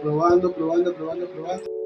Probando, probando, probando, probando.